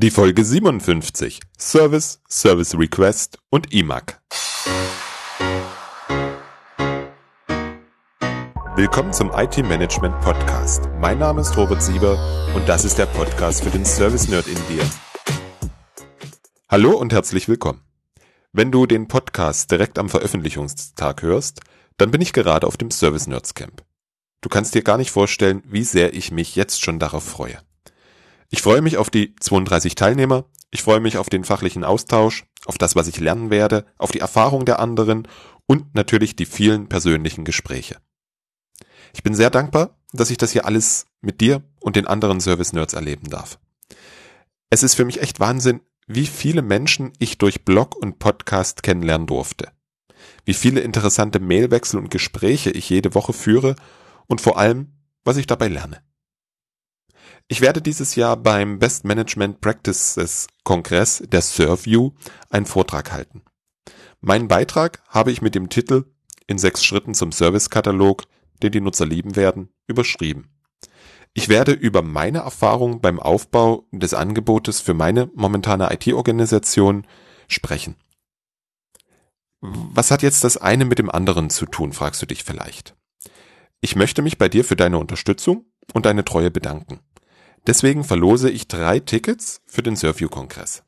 Die Folge 57 Service, Service Request und IMAC. Willkommen zum IT Management Podcast. Mein Name ist Robert Sieber und das ist der Podcast für den Service Nerd in dir. Hallo und herzlich willkommen. Wenn du den Podcast direkt am Veröffentlichungstag hörst, dann bin ich gerade auf dem Service Nerds Camp. Du kannst dir gar nicht vorstellen, wie sehr ich mich jetzt schon darauf freue. Ich freue mich auf die 32 Teilnehmer, ich freue mich auf den fachlichen Austausch, auf das, was ich lernen werde, auf die Erfahrung der anderen und natürlich die vielen persönlichen Gespräche. Ich bin sehr dankbar, dass ich das hier alles mit dir und den anderen Service Nerds erleben darf. Es ist für mich echt Wahnsinn, wie viele Menschen ich durch Blog und Podcast kennenlernen durfte. Wie viele interessante Mailwechsel und Gespräche ich jede Woche führe und vor allem, was ich dabei lerne. Ich werde dieses Jahr beim Best Management Practices Kongress der ServView einen Vortrag halten. Meinen Beitrag habe ich mit dem Titel In sechs Schritten zum Servicekatalog, den die Nutzer lieben werden, überschrieben. Ich werde über meine Erfahrung beim Aufbau des Angebotes für meine momentane IT-Organisation sprechen. Was hat jetzt das eine mit dem anderen zu tun, fragst du dich vielleicht. Ich möchte mich bei dir für deine Unterstützung und deine Treue bedanken. Deswegen verlose ich drei Tickets für den Surview-Kongress.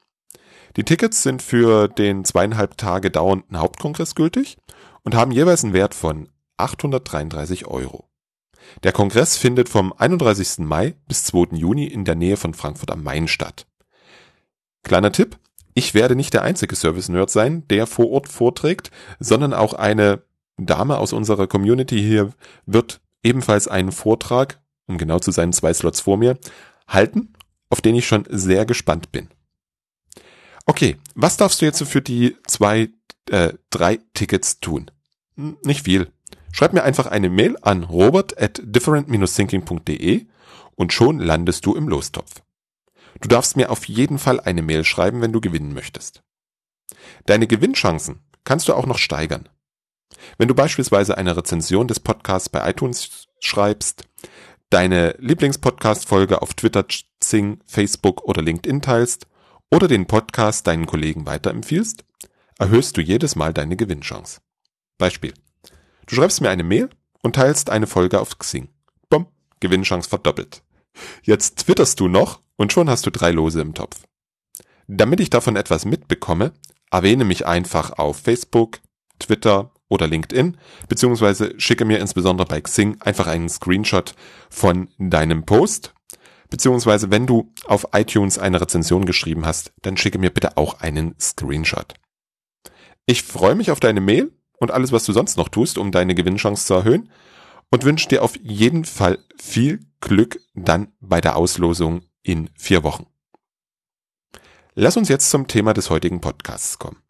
Die Tickets sind für den zweieinhalb Tage dauernden Hauptkongress gültig und haben jeweils einen Wert von 833 Euro. Der Kongress findet vom 31. Mai bis 2. Juni in der Nähe von Frankfurt am Main statt. Kleiner Tipp, ich werde nicht der einzige Service-Nerd sein, der vor Ort vorträgt, sondern auch eine Dame aus unserer Community hier wird ebenfalls einen Vortrag um genau zu sein, zwei Slots vor mir, halten, auf den ich schon sehr gespannt bin. Okay, was darfst du jetzt für die zwei, äh, drei Tickets tun? Hm, nicht viel. Schreib mir einfach eine Mail an robert at different-thinking.de und schon landest du im Lostopf. Du darfst mir auf jeden Fall eine Mail schreiben, wenn du gewinnen möchtest. Deine Gewinnchancen kannst du auch noch steigern. Wenn du beispielsweise eine Rezension des Podcasts bei iTunes schreibst, deine Lieblingspodcast-Folge auf Twitter, Zing, Facebook oder LinkedIn teilst oder den Podcast deinen Kollegen weiterempfiehlst, erhöhst du jedes Mal deine Gewinnchance. Beispiel. Du schreibst mir eine Mail und teilst eine Folge auf Xing. Bumm, Gewinnchance verdoppelt. Jetzt twitterst du noch und schon hast du drei Lose im Topf. Damit ich davon etwas mitbekomme, erwähne mich einfach auf Facebook, Twitter oder LinkedIn, beziehungsweise schicke mir insbesondere bei Xing einfach einen Screenshot von deinem Post, beziehungsweise wenn du auf iTunes eine Rezension geschrieben hast, dann schicke mir bitte auch einen Screenshot. Ich freue mich auf deine Mail und alles, was du sonst noch tust, um deine Gewinnchance zu erhöhen und wünsche dir auf jeden Fall viel Glück dann bei der Auslosung in vier Wochen. Lass uns jetzt zum Thema des heutigen Podcasts kommen.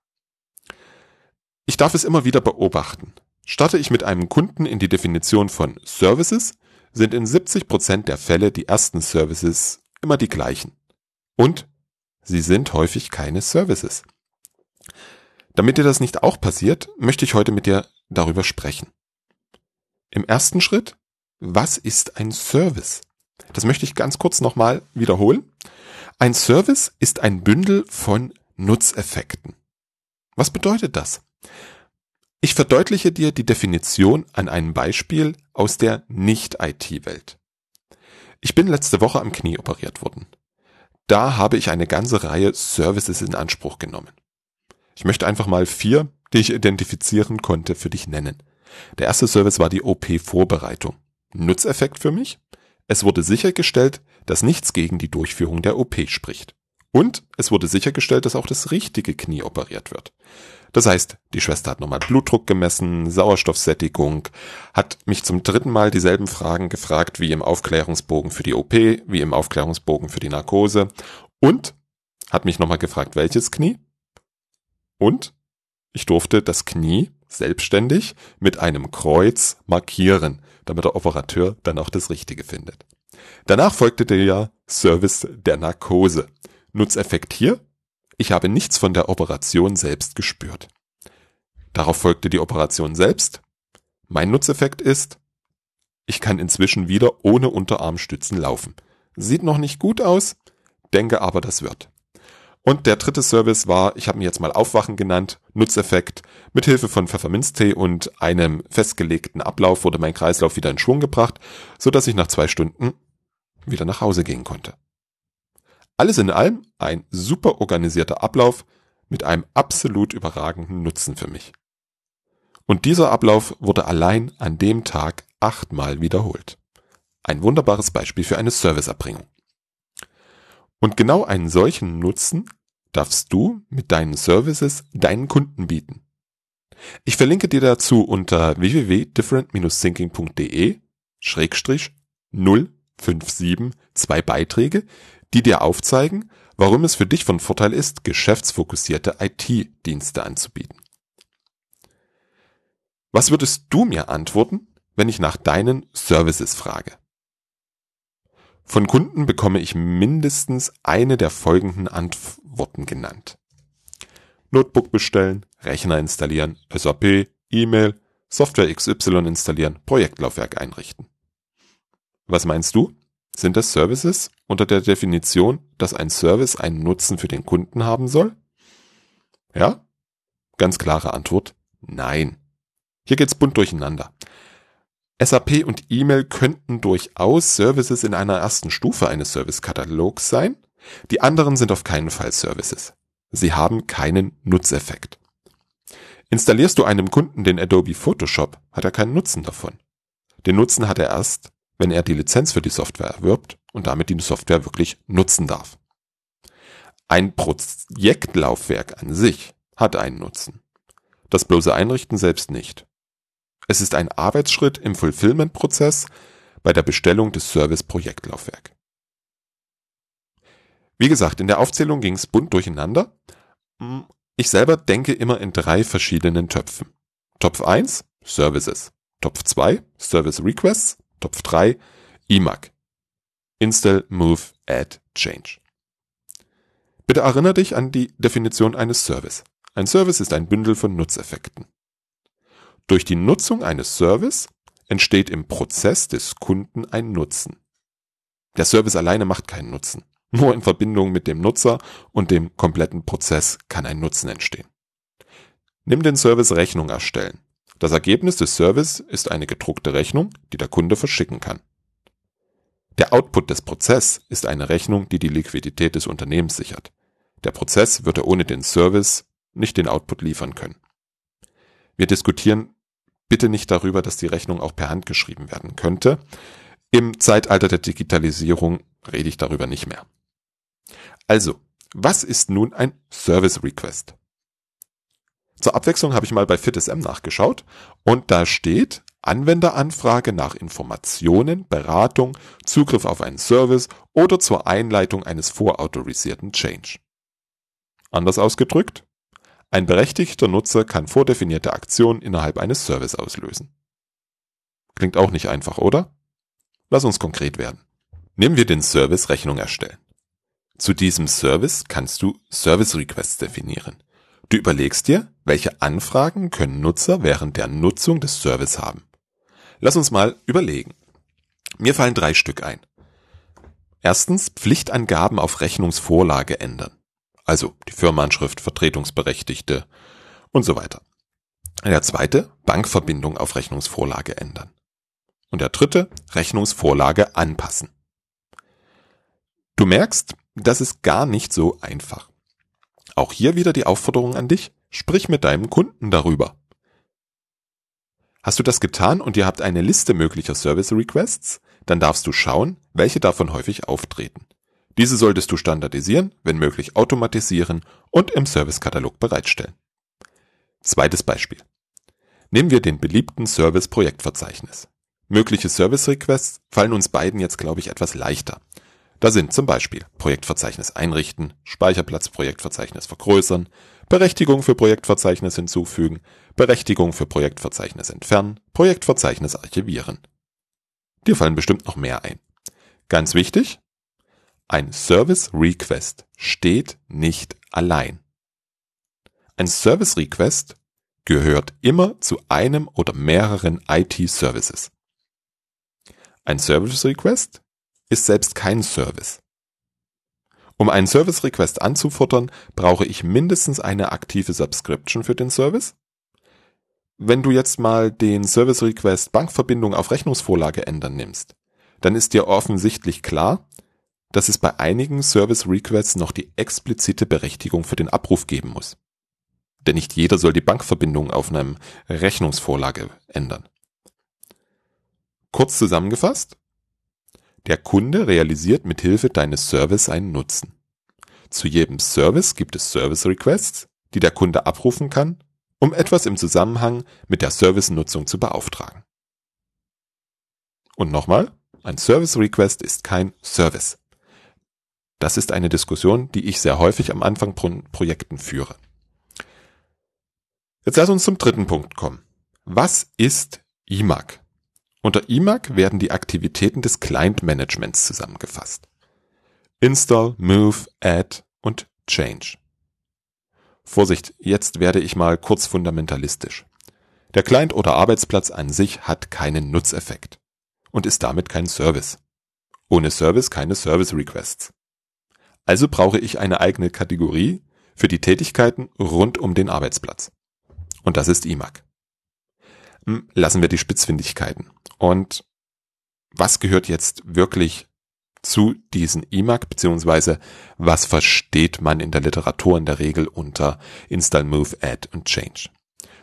Ich darf es immer wieder beobachten. Starte ich mit einem Kunden in die Definition von Services, sind in 70% der Fälle die ersten Services immer die gleichen. Und sie sind häufig keine Services. Damit dir das nicht auch passiert, möchte ich heute mit dir darüber sprechen. Im ersten Schritt, was ist ein Service? Das möchte ich ganz kurz nochmal wiederholen. Ein Service ist ein Bündel von Nutzeffekten. Was bedeutet das? Ich verdeutliche dir die Definition an einem Beispiel aus der Nicht-IT-Welt. Ich bin letzte Woche am Knie operiert worden. Da habe ich eine ganze Reihe Services in Anspruch genommen. Ich möchte einfach mal vier, die ich identifizieren konnte, für dich nennen. Der erste Service war die OP-Vorbereitung. Nutzeffekt für mich? Es wurde sichergestellt, dass nichts gegen die Durchführung der OP spricht. Und es wurde sichergestellt, dass auch das richtige Knie operiert wird. Das heißt, die Schwester hat nochmal Blutdruck gemessen, Sauerstoffsättigung, hat mich zum dritten Mal dieselben Fragen gefragt wie im Aufklärungsbogen für die OP, wie im Aufklärungsbogen für die Narkose und hat mich nochmal gefragt, welches Knie? Und ich durfte das Knie selbstständig mit einem Kreuz markieren, damit der Operateur dann auch das Richtige findet. Danach folgte der Service der Narkose. Nutzeffekt hier, ich habe nichts von der Operation selbst gespürt. Darauf folgte die Operation selbst. Mein Nutzeffekt ist, ich kann inzwischen wieder ohne Unterarmstützen laufen. Sieht noch nicht gut aus, denke aber, das wird. Und der dritte Service war, ich habe mir jetzt mal Aufwachen genannt, Nutzeffekt. Mit Hilfe von Pfefferminztee und einem festgelegten Ablauf wurde mein Kreislauf wieder in Schwung gebracht, so dass ich nach zwei Stunden wieder nach Hause gehen konnte. Alles in allem ein super organisierter Ablauf mit einem absolut überragenden Nutzen für mich. Und dieser Ablauf wurde allein an dem Tag achtmal wiederholt. Ein wunderbares Beispiel für eine Serviceerbringung. Und genau einen solchen Nutzen darfst du mit deinen Services deinen Kunden bieten. Ich verlinke dir dazu unter www.different-thinking.de Schrägstrich 057 zwei Beiträge, die dir aufzeigen, warum es für dich von Vorteil ist, geschäftsfokussierte IT-Dienste anzubieten. Was würdest du mir antworten, wenn ich nach deinen Services frage? Von Kunden bekomme ich mindestens eine der folgenden Antworten genannt. Notebook bestellen, Rechner installieren, SAP, E-Mail, Software XY installieren, Projektlaufwerk einrichten. Was meinst du? Sind das Services unter der Definition, dass ein Service einen Nutzen für den Kunden haben soll? Ja? Ganz klare Antwort, nein. Hier geht's bunt durcheinander. SAP und E-Mail könnten durchaus Services in einer ersten Stufe eines Servicekatalogs sein. Die anderen sind auf keinen Fall Services. Sie haben keinen Nutzeffekt. Installierst du einem Kunden den Adobe Photoshop, hat er keinen Nutzen davon. Den Nutzen hat er erst, wenn er die Lizenz für die Software erwirbt und damit die Software wirklich nutzen darf. Ein Projektlaufwerk an sich hat einen Nutzen. Das bloße Einrichten selbst nicht. Es ist ein Arbeitsschritt im Fulfillment-Prozess bei der Bestellung des Service-Projektlaufwerk. Wie gesagt, in der Aufzählung ging es bunt durcheinander. Ich selber denke immer in drei verschiedenen Töpfen. Topf 1 Services, Topf 2 Service Requests, Topf 3 IMAG. Install, Move, Add, Change. Bitte erinnere dich an die Definition eines Service. Ein Service ist ein Bündel von Nutzeffekten. Durch die Nutzung eines Service entsteht im Prozess des Kunden ein Nutzen. Der Service alleine macht keinen Nutzen. Nur in Verbindung mit dem Nutzer und dem kompletten Prozess kann ein Nutzen entstehen. Nimm den Service Rechnung erstellen. Das Ergebnis des Service ist eine gedruckte Rechnung, die der Kunde verschicken kann. Der Output des Prozess ist eine Rechnung, die die Liquidität des Unternehmens sichert. Der Prozess würde ohne den Service nicht den Output liefern können. Wir diskutieren bitte nicht darüber, dass die Rechnung auch per Hand geschrieben werden könnte. Im Zeitalter der Digitalisierung rede ich darüber nicht mehr. Also, was ist nun ein Service Request? Zur Abwechslung habe ich mal bei FitSM nachgeschaut und da steht Anwenderanfrage nach Informationen, Beratung, Zugriff auf einen Service oder zur Einleitung eines vorautorisierten Change. Anders ausgedrückt, ein berechtigter Nutzer kann vordefinierte Aktionen innerhalb eines Service auslösen. Klingt auch nicht einfach, oder? Lass uns konkret werden. Nehmen wir den Service Rechnung erstellen. Zu diesem Service kannst du Service Requests definieren. Du überlegst dir, welche Anfragen können Nutzer während der Nutzung des Service haben. Lass uns mal überlegen. Mir fallen drei Stück ein. Erstens Pflichtangaben auf Rechnungsvorlage ändern also die Firmenanschrift, Vertretungsberechtigte und so weiter. Der zweite, Bankverbindung auf Rechnungsvorlage ändern. Und der dritte, Rechnungsvorlage anpassen. Du merkst, das ist gar nicht so einfach. Auch hier wieder die Aufforderung an dich, sprich mit deinem Kunden darüber. Hast du das getan und ihr habt eine Liste möglicher Service Requests, dann darfst du schauen, welche davon häufig auftreten. Diese solltest du standardisieren, wenn möglich automatisieren und im Servicekatalog bereitstellen. Zweites Beispiel. Nehmen wir den beliebten Service-Projektverzeichnis. Mögliche Service-Requests fallen uns beiden jetzt, glaube ich, etwas leichter. Da sind zum Beispiel Projektverzeichnis einrichten, Speicherplatz Projektverzeichnis vergrößern, Berechtigung für Projektverzeichnis hinzufügen, Berechtigung für Projektverzeichnis entfernen, Projektverzeichnis archivieren. Dir fallen bestimmt noch mehr ein. Ganz wichtig, ein Service Request steht nicht allein. Ein Service Request gehört immer zu einem oder mehreren IT-Services. Ein Service Request ist selbst kein Service. Um einen Service Request anzufordern, brauche ich mindestens eine aktive Subscription für den Service. Wenn du jetzt mal den Service Request Bankverbindung auf Rechnungsvorlage ändern nimmst, dann ist dir offensichtlich klar, dass es bei einigen Service Requests noch die explizite Berechtigung für den Abruf geben muss. Denn nicht jeder soll die Bankverbindung auf einem Rechnungsvorlage ändern. Kurz zusammengefasst, der Kunde realisiert mit Hilfe deines Service einen Nutzen. Zu jedem Service gibt es Service Requests, die der Kunde abrufen kann, um etwas im Zusammenhang mit der Service-Nutzung zu beauftragen. Und nochmal, ein Service Request ist kein Service. Das ist eine Diskussion, die ich sehr häufig am Anfang von Projekten führe. Jetzt lass uns zum dritten Punkt kommen. Was ist IMAG? Unter IMAG werden die Aktivitäten des Client-Managements zusammengefasst. Install, Move, Add und Change. Vorsicht, jetzt werde ich mal kurz fundamentalistisch. Der Client oder Arbeitsplatz an sich hat keinen Nutzeffekt und ist damit kein Service. Ohne Service keine Service Requests. Also brauche ich eine eigene Kategorie für die Tätigkeiten rund um den Arbeitsplatz. Und das ist IMAG. Hm, lassen wir die Spitzfindigkeiten. Und was gehört jetzt wirklich zu diesen IMAG, beziehungsweise was versteht man in der Literatur in der Regel unter Install, Move, Add und Change?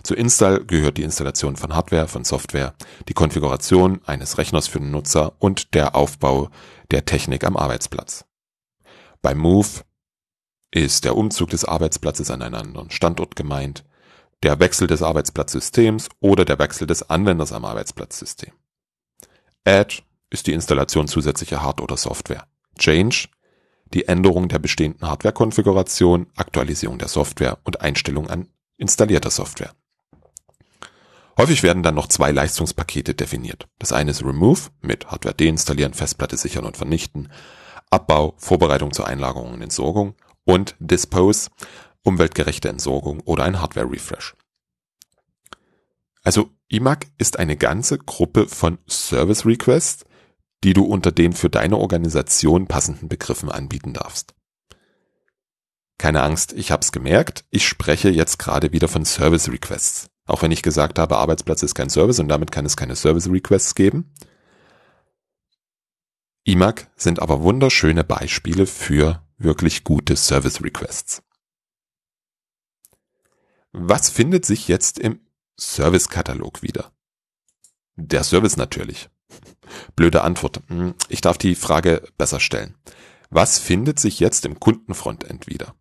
Zu Install gehört die Installation von Hardware, von Software, die Konfiguration eines Rechners für den Nutzer und der Aufbau der Technik am Arbeitsplatz. Bei Move ist der Umzug des Arbeitsplatzes an einen anderen Standort gemeint der Wechsel des Arbeitsplatzsystems oder der Wechsel des Anwenders am Arbeitsplatzsystem. Add ist die Installation zusätzlicher Hard- oder Software. Change die Änderung der bestehenden Hardware-Konfiguration, Aktualisierung der Software und Einstellung an installierter Software. Häufig werden dann noch zwei Leistungspakete definiert. Das eine ist Remove mit Hardware deinstallieren, Festplatte sichern und vernichten, Abbau, Vorbereitung zur Einlagerung und Entsorgung und Dispose umweltgerechte Entsorgung oder ein Hardware-Refresh. Also IMAG ist eine ganze Gruppe von Service Requests, die du unter den für deine Organisation passenden Begriffen anbieten darfst. Keine Angst, ich hab's gemerkt, ich spreche jetzt gerade wieder von Service Requests. Auch wenn ich gesagt habe, Arbeitsplatz ist kein Service und damit kann es keine Service Requests geben. IMAG sind aber wunderschöne Beispiele für wirklich gute Service Requests. Was findet sich jetzt im Service-Katalog wieder? Der Service natürlich. Blöde Antwort. Hm, ich darf die Frage besser stellen. Was findet sich jetzt im Kundenfrontend wieder?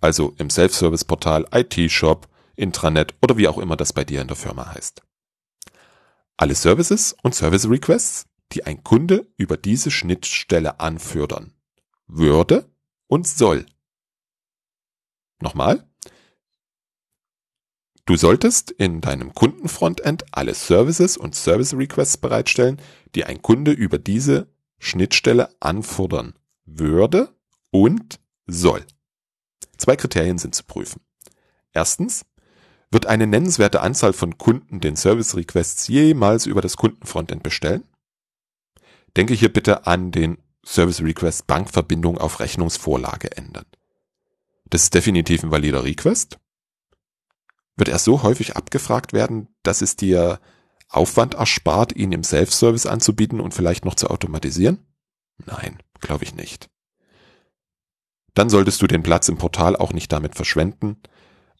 Also im Self-Service-Portal, IT-Shop, Intranet oder wie auch immer das bei dir in der Firma heißt. Alle Services und Service Requests, die ein Kunde über diese Schnittstelle anfördern, würde und soll. Nochmal, Du solltest in deinem Kundenfrontend alle Services und Service Requests bereitstellen, die ein Kunde über diese Schnittstelle anfordern würde und soll. Zwei Kriterien sind zu prüfen. Erstens, wird eine nennenswerte Anzahl von Kunden den Service Requests jemals über das Kundenfrontend bestellen? Denke hier bitte an den Service Request Bankverbindung auf Rechnungsvorlage ändern. Das ist definitiv ein valider Request wird er so häufig abgefragt werden, dass es dir Aufwand erspart, ihn im Self-Service anzubieten und vielleicht noch zu automatisieren? Nein, glaube ich nicht. Dann solltest du den Platz im Portal auch nicht damit verschwenden.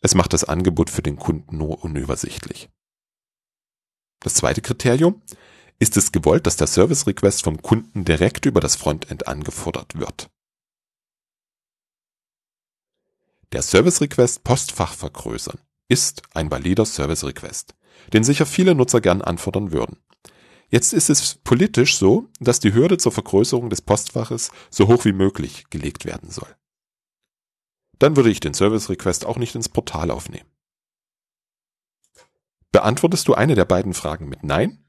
Es macht das Angebot für den Kunden nur unübersichtlich. Das zweite Kriterium ist es gewollt, dass der Service Request vom Kunden direkt über das Frontend angefordert wird. Der Service Request Postfach vergrößern ist ein valider Service Request, den sicher viele Nutzer gern anfordern würden. Jetzt ist es politisch so, dass die Hürde zur Vergrößerung des Postfaches so hoch wie möglich gelegt werden soll. Dann würde ich den Service Request auch nicht ins Portal aufnehmen. Beantwortest du eine der beiden Fragen mit Nein?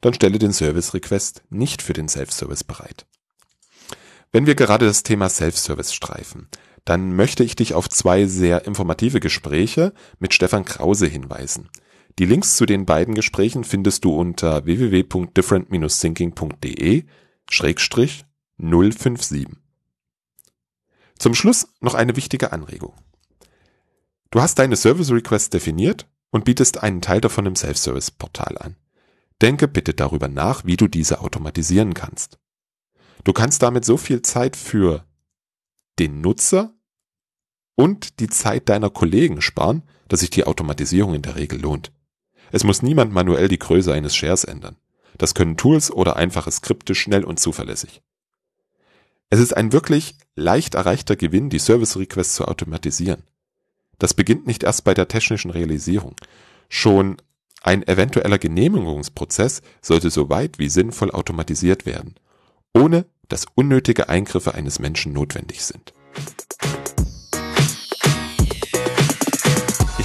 Dann stelle den Service Request nicht für den Self-Service bereit. Wenn wir gerade das Thema Self-Service streifen, dann möchte ich dich auf zwei sehr informative Gespräche mit Stefan Krause hinweisen. Die Links zu den beiden Gesprächen findest du unter www.different-thinking.de 057. Zum Schluss noch eine wichtige Anregung. Du hast deine Service Requests definiert und bietest einen Teil davon im Self-Service-Portal an. Denke bitte darüber nach, wie du diese automatisieren kannst. Du kannst damit so viel Zeit für den Nutzer und die Zeit deiner Kollegen sparen, dass sich die Automatisierung in der Regel lohnt. Es muss niemand manuell die Größe eines Shares ändern. Das können Tools oder einfache Skripte schnell und zuverlässig. Es ist ein wirklich leicht erreichter Gewinn, die Service Requests zu automatisieren. Das beginnt nicht erst bei der technischen Realisierung. Schon ein eventueller Genehmigungsprozess sollte so weit wie sinnvoll automatisiert werden, ohne dass unnötige Eingriffe eines Menschen notwendig sind.